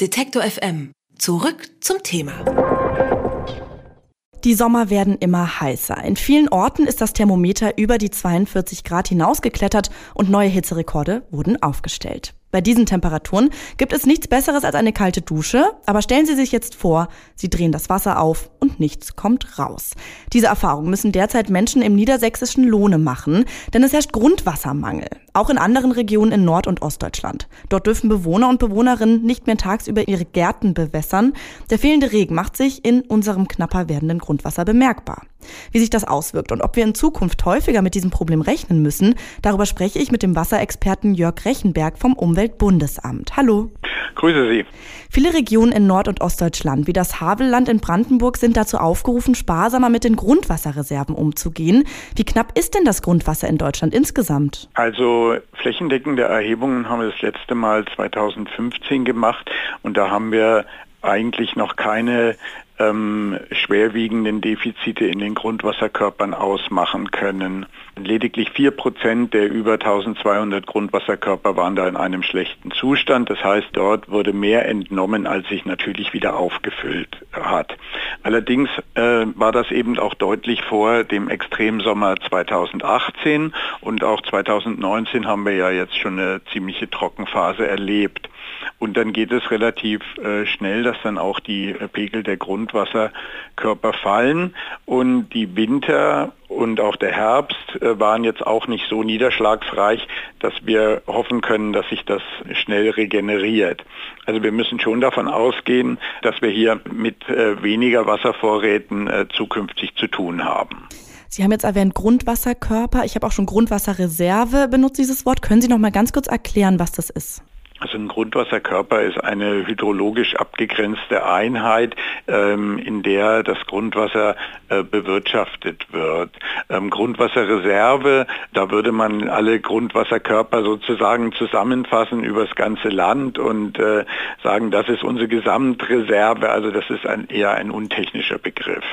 Detektor FM. Zurück zum Thema. Die Sommer werden immer heißer. In vielen Orten ist das Thermometer über die 42 Grad hinausgeklettert und neue Hitzerekorde wurden aufgestellt. Bei diesen Temperaturen gibt es nichts Besseres als eine kalte Dusche, aber stellen Sie sich jetzt vor, Sie drehen das Wasser auf und nichts kommt raus. Diese Erfahrung müssen derzeit Menschen im niedersächsischen Lohne machen, denn es herrscht Grundwassermangel, auch in anderen Regionen in Nord- und Ostdeutschland. Dort dürfen Bewohner und Bewohnerinnen nicht mehr tagsüber ihre Gärten bewässern. Der fehlende Regen macht sich in unserem knapper werdenden Grundwasser bemerkbar. Wie sich das auswirkt und ob wir in Zukunft häufiger mit diesem Problem rechnen müssen, darüber spreche ich mit dem Wasserexperten Jörg Rechenberg vom Umweltbundesamt. Hallo. Grüße Sie. Viele Regionen in Nord- und Ostdeutschland, wie das Havelland in Brandenburg, sind dazu aufgerufen, sparsamer mit den Grundwasserreserven umzugehen. Wie knapp ist denn das Grundwasser in Deutschland insgesamt? Also flächendeckende Erhebungen haben wir das letzte Mal 2015 gemacht. Und da haben wir eigentlich noch keine ähm, schwerwiegenden Defizite in den Grundwasserkörpern ausmachen können. Lediglich 4% der über 1200 Grundwasserkörper waren da in einem schlechten Zustand. Das heißt, dort wurde mehr entnommen, als sich natürlich wieder aufgefüllt hat. Allerdings äh, war das eben auch deutlich vor dem Extremsommer 2018 und auch 2019 haben wir ja jetzt schon eine ziemliche Trockenphase erlebt. Und dann geht es relativ äh, schnell, dass dann auch die äh, Pegel der Grundwasserkörper fallen und die Winter und auch der Herbst äh, waren jetzt auch nicht so niederschlagsreich, dass wir hoffen können, dass sich das schnell regeneriert. Also wir müssen schon davon ausgehen, dass wir hier mit äh, weniger Wasservorräten äh, zukünftig zu tun haben. Sie haben jetzt erwähnt Grundwasserkörper. Ich habe auch schon Grundwasserreserve benutzt, dieses Wort. Können Sie noch mal ganz kurz erklären, was das ist? Also ein Grundwasserkörper ist eine hydrologisch abgegrenzte Einheit, ähm, in der das Grundwasser äh, bewirtschaftet wird. Ähm, Grundwasserreserve, da würde man alle Grundwasserkörper sozusagen zusammenfassen über das ganze Land und äh, sagen, das ist unsere Gesamtreserve. Also das ist ein, eher ein untechnischer Begriff.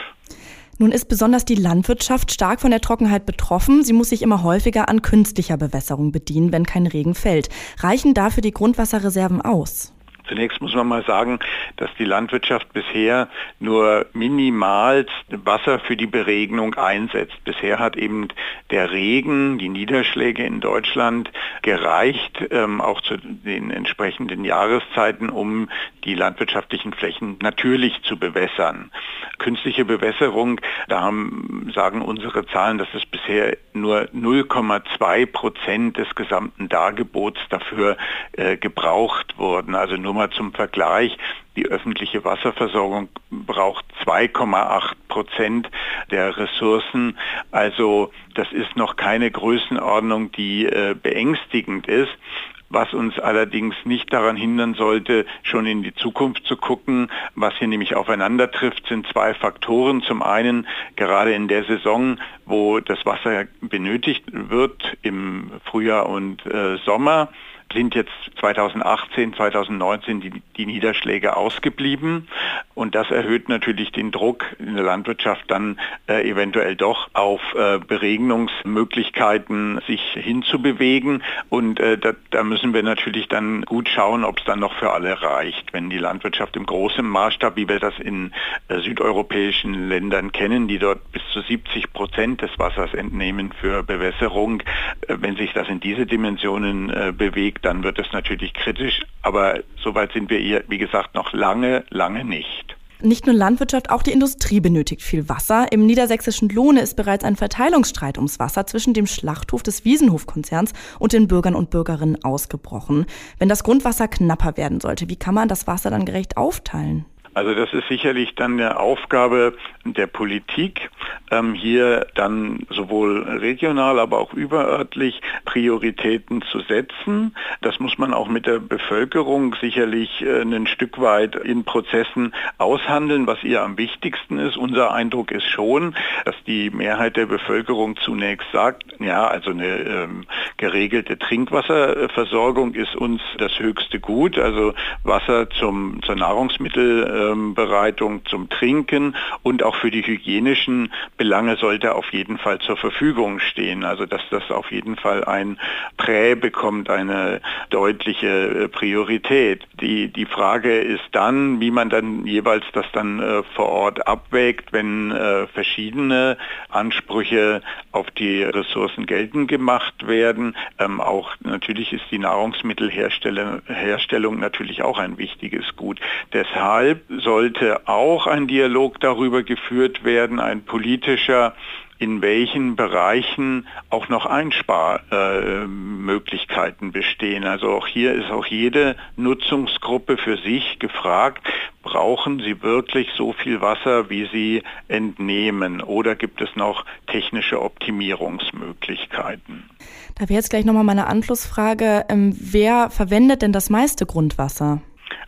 Nun ist besonders die Landwirtschaft stark von der Trockenheit betroffen. Sie muss sich immer häufiger an künstlicher Bewässerung bedienen, wenn kein Regen fällt. Reichen dafür die Grundwasserreserven aus? Zunächst muss man mal sagen, dass die Landwirtschaft bisher nur minimal Wasser für die Beregnung einsetzt. Bisher hat eben der Regen, die Niederschläge in Deutschland gereicht, ähm, auch zu den entsprechenden Jahreszeiten, um die landwirtschaftlichen Flächen natürlich zu bewässern. Künstliche Bewässerung, da haben, sagen unsere Zahlen, dass es bisher nur 0,2 Prozent des gesamten Dargebots dafür äh, gebraucht wurden. Also nur mal zum Vergleich, die öffentliche Wasserversorgung braucht 2,8 Prozent der Ressourcen. Also das ist noch keine Größenordnung, die äh, beängstigend ist was uns allerdings nicht daran hindern sollte, schon in die Zukunft zu gucken. Was hier nämlich aufeinander trifft, sind zwei Faktoren. Zum einen gerade in der Saison, wo das Wasser benötigt wird, im Frühjahr und äh, Sommer, sind jetzt 2018, 2019 die, die Niederschläge ausgeblieben. Und das erhöht natürlich den Druck in der Landwirtschaft dann äh, eventuell doch auf äh, Beregnungsmöglichkeiten sich hinzubewegen. Und äh, da, da, müssen wir natürlich dann gut schauen, ob es dann noch für alle reicht. Wenn die Landwirtschaft im großen Maßstab, wie wir das in äh, südeuropäischen Ländern kennen, die dort bis zu 70 Prozent des Wassers entnehmen für Bewässerung, äh, wenn sich das in diese Dimensionen äh, bewegt, dann wird es natürlich kritisch. Aber soweit sind wir hier, wie gesagt, noch lange, lange nicht. Nicht nur Landwirtschaft, auch die Industrie benötigt viel Wasser. Im niedersächsischen Lohne ist bereits ein Verteilungsstreit ums Wasser zwischen dem Schlachthof des Wiesenhofkonzerns und den Bürgern und Bürgerinnen ausgebrochen. Wenn das Grundwasser knapper werden sollte, wie kann man das Wasser dann gerecht aufteilen? Also das ist sicherlich dann eine Aufgabe der Politik, ähm, hier dann sowohl regional, aber auch überörtlich Prioritäten zu setzen. Das muss man auch mit der Bevölkerung sicherlich äh, ein Stück weit in Prozessen aushandeln, was ihr am wichtigsten ist. Unser Eindruck ist schon, dass die Mehrheit der Bevölkerung zunächst sagt, ja, also eine ähm, geregelte Trinkwasserversorgung ist uns das höchste Gut, also Wasser zum, zur Nahrungsmittel. Äh, Bereitung zum Trinken und auch für die hygienischen Belange sollte auf jeden Fall zur Verfügung stehen. Also dass das auf jeden Fall ein Prä bekommt, eine deutliche äh, Priorität. Die, die Frage ist dann, wie man dann jeweils das dann äh, vor Ort abwägt, wenn äh, verschiedene Ansprüche auf die Ressourcen geltend gemacht werden. Ähm, auch natürlich ist die Nahrungsmittelherstellung natürlich auch ein wichtiges Gut. Deshalb sollte auch ein Dialog darüber geführt werden, ein politischer, in welchen Bereichen auch noch Einsparmöglichkeiten bestehen. Also auch hier ist auch jede Nutzungsgruppe für sich gefragt, brauchen sie wirklich so viel Wasser, wie sie entnehmen oder gibt es noch technische Optimierungsmöglichkeiten? Da wäre jetzt gleich nochmal meine Anschlussfrage, ähm, wer verwendet denn das meiste Grundwasser?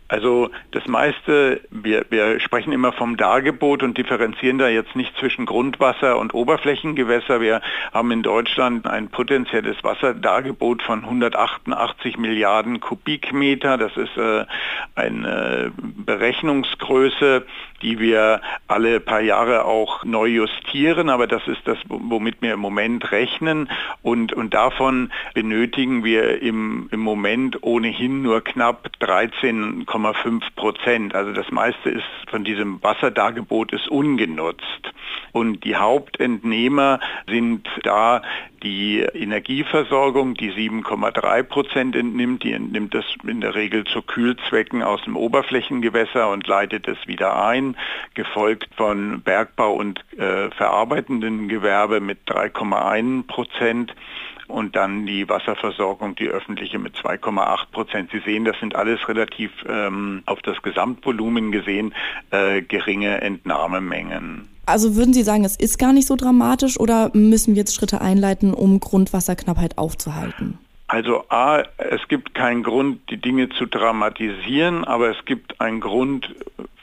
Also das meiste, wir, wir sprechen immer vom Dargebot und differenzieren da jetzt nicht zwischen Grundwasser und Oberflächengewässer. Wir haben in Deutschland ein potenzielles Wasserdargebot von 188 Milliarden Kubikmeter. Das ist äh, eine Berechnungsgröße, die wir alle paar Jahre auch neu justieren, aber das ist das, womit wir im Moment rechnen und, und davon benötigen wir im, im Moment ohnehin nur knapp 13,5 Prozent. Also das meiste ist von diesem Wasserdargebot ist ungenutzt. Und die Hauptentnehmer sind da die Energieversorgung, die 7,3 Prozent entnimmt. Die entnimmt das in der Regel zu Kühlzwecken aus dem Oberflächengewässer und leitet es wieder ein, gefolgt von Bergbau und äh, verarbeitenden Gewerbe mit 3,1 Prozent und dann die Wasserversorgung, die öffentliche mit 2,8 Prozent. Sie sehen, das sind alles relativ ähm, auf das Gesamtvolumen gesehen äh, geringe Entnahmemengen. Also würden Sie sagen, es ist gar nicht so dramatisch oder müssen wir jetzt Schritte einleiten, um Grundwasserknappheit aufzuhalten? Also A, es gibt keinen Grund, die Dinge zu dramatisieren, aber es gibt einen Grund,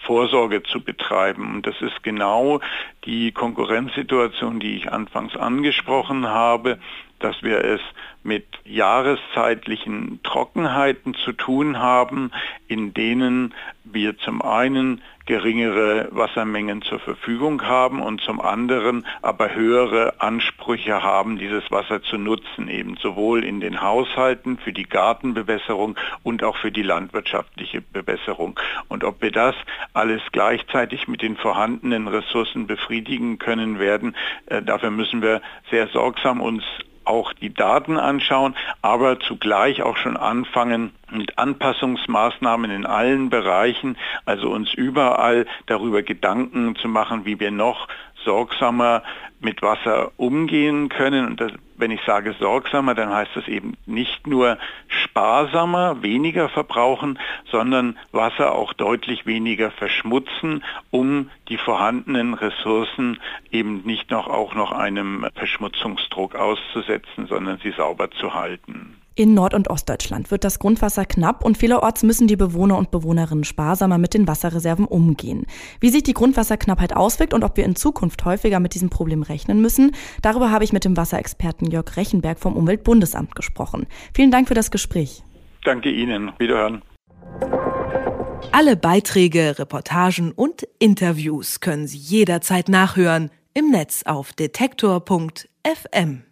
Vorsorge zu betreiben. Und das ist genau die Konkurrenzsituation, die ich anfangs angesprochen habe, dass wir es mit jahreszeitlichen Trockenheiten zu tun haben, in denen wir zum einen geringere Wassermengen zur Verfügung haben und zum anderen aber höhere Ansprüche haben, dieses Wasser zu nutzen, eben sowohl in den Haushalten für die Gartenbewässerung und auch für die landwirtschaftliche Bewässerung. Und ob wir das alles gleichzeitig mit den vorhandenen Ressourcen befriedigen können werden, äh, dafür müssen wir sehr sorgsam uns auch die Daten anschauen, aber zugleich auch schon anfangen mit Anpassungsmaßnahmen in allen Bereichen, also uns überall darüber Gedanken zu machen, wie wir noch sorgsamer mit Wasser umgehen können. Und wenn ich sage sorgsamer, dann heißt das eben nicht nur sparsamer, weniger verbrauchen, sondern Wasser auch deutlich weniger verschmutzen, um die vorhandenen Ressourcen eben nicht noch auch noch einem Verschmutzungsdruck auszusetzen, sondern sie sauber zu halten. In Nord- und Ostdeutschland wird das Grundwasser knapp und vielerorts müssen die Bewohner und Bewohnerinnen sparsamer mit den Wasserreserven umgehen. Wie sich die Grundwasserknappheit auswirkt und ob wir in Zukunft häufiger mit diesem Problem rechnen müssen, darüber habe ich mit dem Wasserexperten Jörg Rechenberg vom Umweltbundesamt gesprochen. Vielen Dank für das Gespräch. Danke Ihnen. Wiederhören. Alle Beiträge, Reportagen und Interviews können Sie jederzeit nachhören im Netz auf detektor.fm.